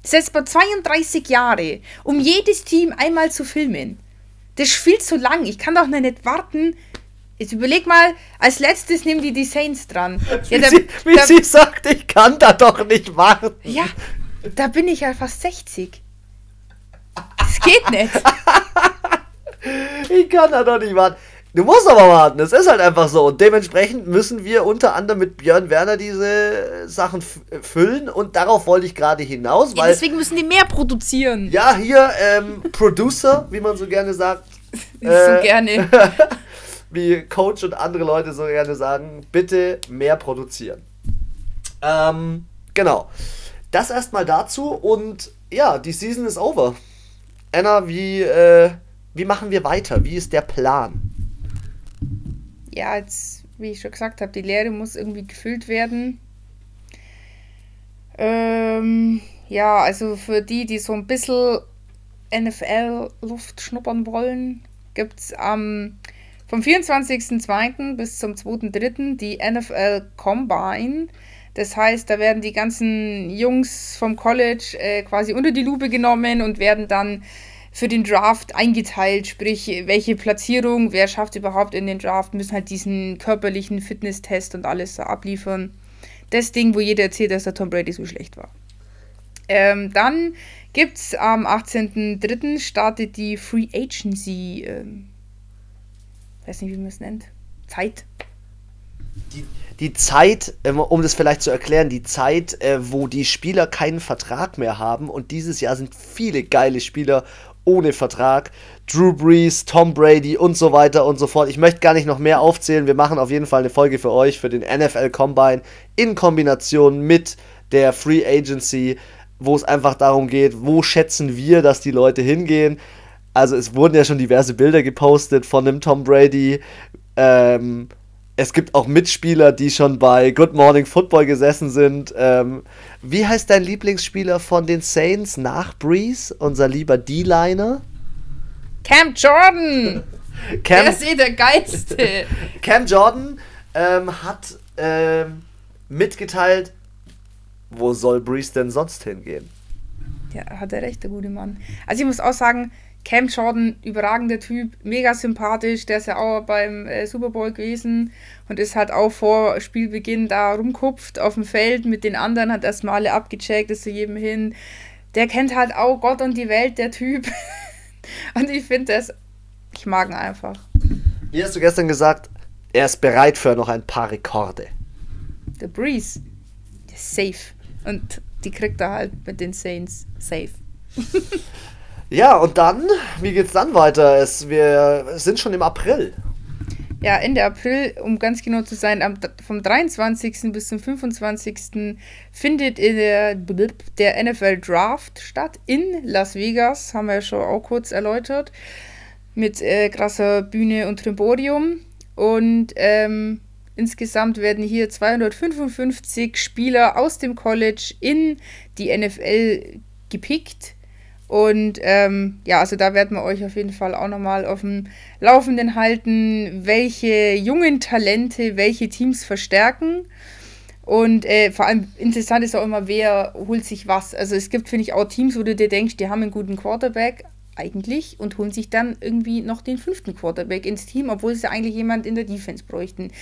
Das heißt, bei 32 Jahre, um jedes Team einmal zu filmen. Das ist viel zu lang. Ich kann doch nicht warten. Jetzt überleg mal, als letztes nehmen die die Saints dran. Ja, wie, sie, wie da, sie sagt, ich kann da doch nicht warten. Ja, da bin ich ja fast 60. Das geht nicht. ich kann da doch nicht warten. Du musst aber warten, es ist halt einfach so. Und dementsprechend müssen wir unter anderem mit Björn Werner diese Sachen füllen und darauf wollte ich gerade hinaus. Weil, ja, deswegen müssen die mehr produzieren. Ja, hier ähm, Producer, wie man so gerne sagt. Äh, so gerne. wie Coach und andere Leute so gerne sagen, bitte mehr produzieren. Ähm, genau. Das erstmal dazu und ja, die Season ist over. Anna, wie, äh, wie machen wir weiter? Wie ist der Plan? Ja, jetzt, wie ich schon gesagt habe, die Lehre muss irgendwie gefüllt werden. Ähm, ja, also für die, die so ein bisschen NFL-Luft schnuppern wollen, gibt es am vom 24.02. bis zum 2.03. die NFL Combine. Das heißt, da werden die ganzen Jungs vom College äh, quasi unter die Lupe genommen und werden dann für den Draft eingeteilt, sprich, welche Platzierung, wer schafft überhaupt in den Draft, müssen halt diesen körperlichen Fitnesstest und alles so abliefern. Das Ding, wo jeder erzählt, dass der Tom Brady so schlecht war. Ähm, dann gibt es am 18.03. startet die Free Agency, ähm, weiß nicht, wie man es nennt, Zeit. Die, die Zeit, ähm, um das vielleicht zu erklären, die Zeit, äh, wo die Spieler keinen Vertrag mehr haben und dieses Jahr sind viele geile Spieler ohne Vertrag. Drew Brees, Tom Brady und so weiter und so fort. Ich möchte gar nicht noch mehr aufzählen. Wir machen auf jeden Fall eine Folge für euch, für den NFL Combine in Kombination mit der Free Agency, wo es einfach darum geht, wo schätzen wir, dass die Leute hingehen. Also es wurden ja schon diverse Bilder gepostet von dem Tom Brady. Ähm, es gibt auch Mitspieler, die schon bei Good Morning Football gesessen sind. Ähm, wie heißt dein Lieblingsspieler von den Saints nach Breeze? Unser lieber D-Liner? Cam Jordan! Cam, der ist eh der Geiste. Cam Jordan ähm, hat ähm, mitgeteilt, wo soll Breeze denn sonst hingehen? Ja, hat er recht, der gute Mann. Also ich muss auch sagen, Cam Jordan, überragender Typ, mega sympathisch, der ist ja auch beim äh, Super Bowl gewesen und ist halt auch vor Spielbeginn da rumkupft auf dem Feld mit den anderen, hat erstmal alle abgecheckt, ist zu jedem hin. Der kennt halt auch Gott und die Welt, der Typ. und ich finde das, ich mag ihn einfach. Wie hast du gestern gesagt, er ist bereit für noch ein paar Rekorde. The Breeze, safe. Und die kriegt er halt mit den Saints safe. ja, und dann, wie geht's dann weiter? Es, wir sind schon im April. Ja, Ende April, um ganz genau zu sein, am, vom 23. bis zum 25. findet der, der NFL Draft statt in Las Vegas, haben wir ja schon auch kurz erläutert, mit äh, krasser Bühne und Trimborium. Und ähm, Insgesamt werden hier 255 Spieler aus dem College in die NFL gepickt. Und ähm, ja, also da werden wir euch auf jeden Fall auch nochmal auf dem Laufenden halten, welche jungen Talente welche Teams verstärken. Und äh, vor allem interessant ist auch immer, wer holt sich was. Also es gibt, finde ich, auch Teams, wo du dir denkst, die haben einen guten Quarterback eigentlich und holen sich dann irgendwie noch den fünften Quarterback ins Team, obwohl sie eigentlich jemand in der Defense bräuchten.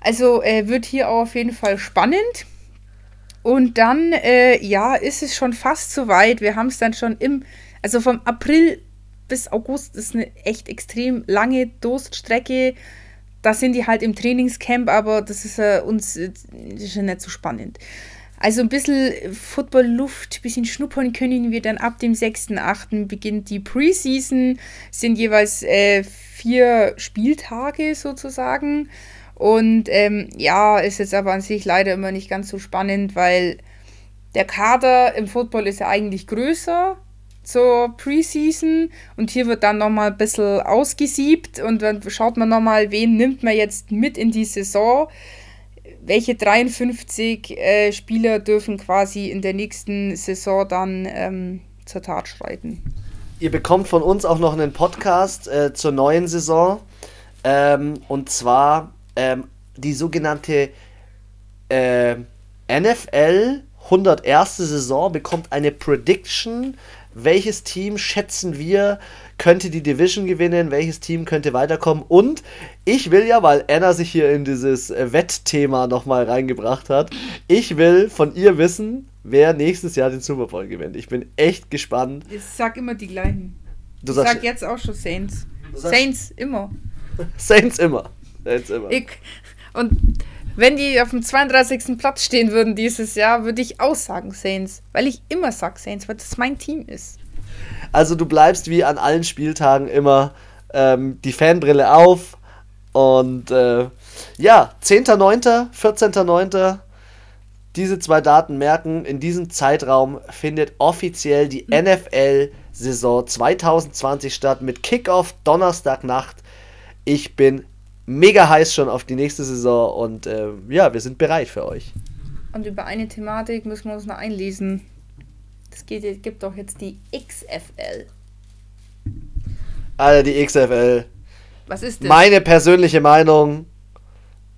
Also äh, wird hier auch auf jeden Fall spannend. Und dann, äh, ja, ist es schon fast so weit. Wir haben es dann schon im, also vom April bis August ist eine echt extrem lange Durststrecke. Da sind die halt im Trainingscamp, aber das ist äh, uns äh, ist ja nicht so spannend. Also ein bisschen Football-Luft, ein bisschen schnuppern können wir dann ab dem 6.8. beginnt die Preseason, sind jeweils äh, vier Spieltage sozusagen. Und ähm, ja, ist jetzt aber an sich leider immer nicht ganz so spannend, weil der Kader im Football ist ja eigentlich größer zur Preseason und hier wird dann nochmal ein bisschen ausgesiebt und dann schaut man nochmal, wen nimmt man jetzt mit in die Saison. Welche 53 äh, Spieler dürfen quasi in der nächsten Saison dann ähm, zur Tat schreiten? Ihr bekommt von uns auch noch einen Podcast äh, zur neuen Saison. Ähm, und zwar ähm, die sogenannte äh, NFL 101. Saison bekommt eine Prediction. Welches Team schätzen wir könnte die Division gewinnen? Welches Team könnte weiterkommen? Und ich will ja, weil Anna sich hier in dieses äh, Wettthema nochmal reingebracht hat, ich will von ihr wissen, wer nächstes Jahr den Super Bowl gewinnt. Ich bin echt gespannt. Ich sag immer die gleichen. Du ich sag jetzt auch schon Saints. Saints immer. Saints immer. Ich, und wenn die auf dem 32. Platz stehen würden dieses Jahr, würde ich auch sagen Saints. Weil ich immer sage Saints, weil das mein Team ist. Also du bleibst wie an allen Spieltagen immer ähm, die Fanbrille auf. Und äh, ja, 10.9., 14.9., diese zwei Daten merken, in diesem Zeitraum findet offiziell die mhm. NFL-Saison 2020 statt mit Kickoff Donnerstagnacht. Ich bin mega heiß schon auf die nächste Saison und äh, ja, wir sind bereit für euch. Und über eine Thematik müssen wir uns noch einlesen. Es gibt doch jetzt die XFL. Alter, die XFL. Was ist das? Meine persönliche Meinung.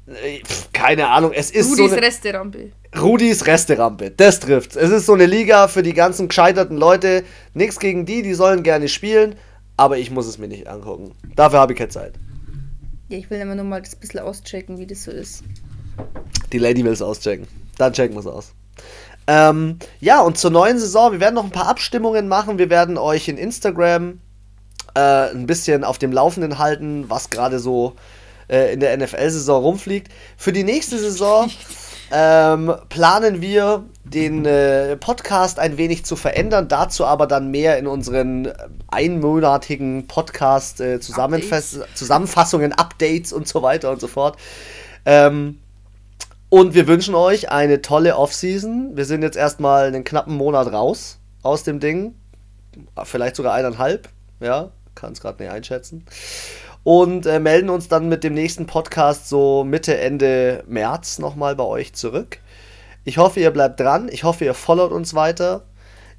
Äh, keine Ahnung, es ist Rudis so eine, Resterampe. Rudis Resterampe, das trifft. Es ist so eine Liga für die ganzen gescheiterten Leute. Nichts gegen die, die sollen gerne spielen, aber ich muss es mir nicht angucken. Dafür habe ich keine Zeit. Ja, ich will immer nur mal das bisschen auschecken, wie das so ist. Die Lady will es auschecken. Dann checken wir es aus. Ähm, ja, und zur neuen Saison, wir werden noch ein paar Abstimmungen machen. Wir werden euch in Instagram äh, ein bisschen auf dem Laufenden halten, was gerade so äh, in der NFL-Saison rumfliegt. Für die nächste Saison. ähm, planen wir den äh, Podcast ein wenig zu verändern, dazu aber dann mehr in unseren einmonatigen Podcast äh, Updates. Zusammenfassungen, Updates und so weiter und so fort. Ähm, und wir wünschen euch eine tolle Offseason. Wir sind jetzt erstmal einen knappen Monat raus aus dem Ding. Vielleicht sogar eineinhalb. Ja, kann es gerade nicht einschätzen. Und äh, melden uns dann mit dem nächsten Podcast so Mitte, Ende März nochmal bei euch zurück. Ich hoffe, ihr bleibt dran. Ich hoffe, ihr followt uns weiter.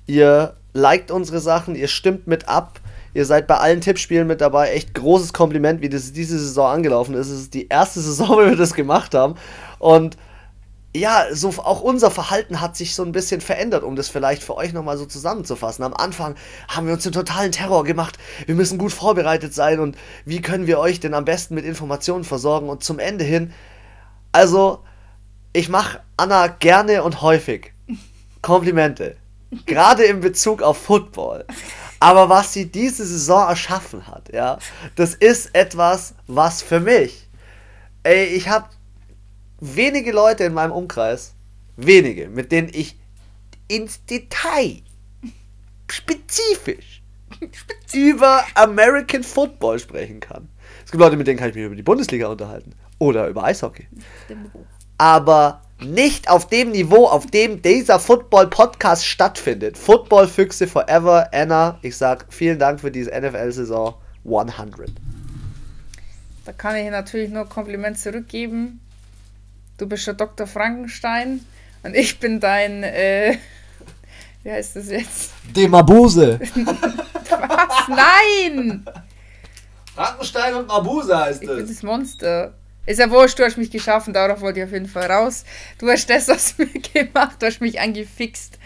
Ihr liked unsere Sachen. Ihr stimmt mit ab. Ihr seid bei allen Tippspielen mit dabei. Echt großes Kompliment, wie das diese Saison angelaufen ist. Es ist die erste Saison, wo wir das gemacht haben. Und ja, so auch unser Verhalten hat sich so ein bisschen verändert, um das vielleicht für euch nochmal so zusammenzufassen. Am Anfang haben wir uns den totalen Terror gemacht. Wir müssen gut vorbereitet sein und wie können wir euch denn am besten mit Informationen versorgen? Und zum Ende hin, also, ich mache Anna gerne und häufig Komplimente. Gerade in Bezug auf Football. Aber was sie diese Saison erschaffen hat, ja, das ist etwas, was für mich, ey, ich habe wenige Leute in meinem Umkreis, wenige, mit denen ich ins Detail, spezifisch, über American Football sprechen kann. Es gibt Leute, mit denen kann ich mich über die Bundesliga unterhalten oder über Eishockey. Aber nicht auf dem Niveau, auf dem dieser Football-Podcast stattfindet. Football-Füchse Forever, Anna. Ich sag vielen Dank für diese NFL-Saison 100. Da kann ich natürlich nur Kompliment zurückgeben. Du bist der Dr. Frankenstein und ich bin dein, äh, wie heißt das jetzt? Demabuse. Was? Nein! Frankenstein und Mabuse heißt es. Ich bin das Monster. Ist ja wurscht, du hast mich geschaffen, darauf wollte ich auf jeden Fall raus. Du hast das aus mir gemacht, du hast mich angefixt.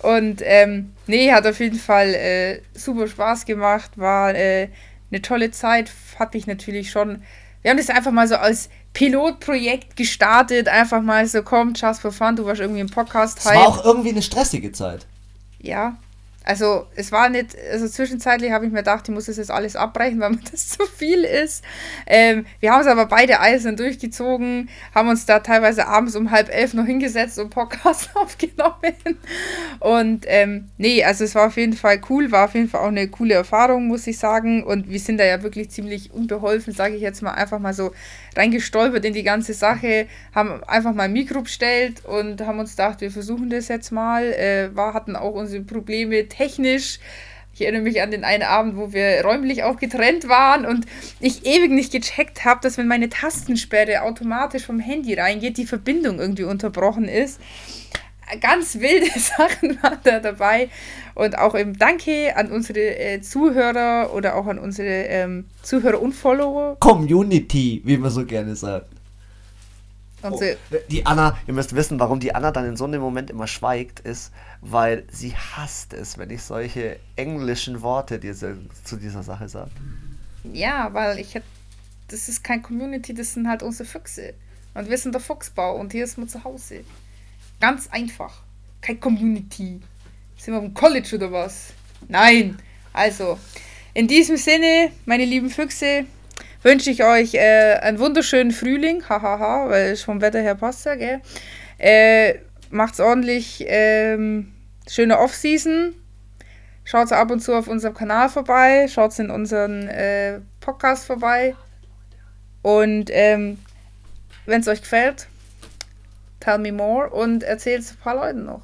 Und ähm, nee, hat auf jeden Fall äh, super Spaß gemacht, war äh, eine tolle Zeit, hatte ich natürlich schon. Wir haben das einfach mal so als Pilotprojekt gestartet, einfach mal so, komm, just for fun, du warst irgendwie im Podcast. Es war auch irgendwie eine stressige Zeit. Ja, also es war nicht, also zwischenzeitlich habe ich mir gedacht, ich muss das jetzt alles abbrechen, weil mir das zu viel ist. Ähm, wir haben es aber beide eisern durchgezogen, haben uns da teilweise abends um halb elf noch hingesetzt und Podcast aufgenommen. Und ähm, nee, also es war auf jeden Fall cool, war auf jeden Fall auch eine coole Erfahrung, muss ich sagen. Und wir sind da ja wirklich ziemlich unbeholfen, sage ich jetzt mal, einfach mal so reingestolpert in die ganze Sache, haben einfach mal ein Mikro bestellt und haben uns gedacht, wir versuchen das jetzt mal. Äh, war, hatten auch unsere Probleme technisch. Ich erinnere mich an den einen Abend, wo wir räumlich auch getrennt waren und ich ewig nicht gecheckt habe, dass wenn meine Tastensperre automatisch vom Handy reingeht, die Verbindung irgendwie unterbrochen ist. Ganz wilde Sachen waren da dabei. Und auch eben Danke an unsere äh, Zuhörer oder auch an unsere ähm, Zuhörer und Follower. Community, wie man so gerne sagt. Oh, die Anna, ihr müsst wissen, warum die Anna dann in so einem Moment immer schweigt, ist, weil sie hasst es, wenn ich solche englischen Worte diese, zu dieser Sache sage. Ja, weil ich das ist kein Community, das sind halt unsere Füchse. Und wir sind der Fuchsbau und hier ist man zu Hause. Ganz einfach. Kein Community. Sind wir im College oder was? Nein. Also, in diesem Sinne, meine lieben Füchse, wünsche ich euch äh, einen wunderschönen Frühling, hahaha, weil es vom Wetter her passt ja, gell? Äh, macht's ordentlich, ähm, schöne Off-Season. Schaut ab und zu auf unserem Kanal vorbei, schaut in unseren äh, Podcast vorbei. Und ähm, wenn es euch gefällt, tell me more und erzählt es ein paar Leuten noch.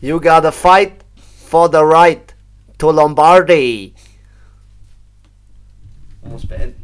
You gotta fight for the right to Lombardy. Man muss beenden.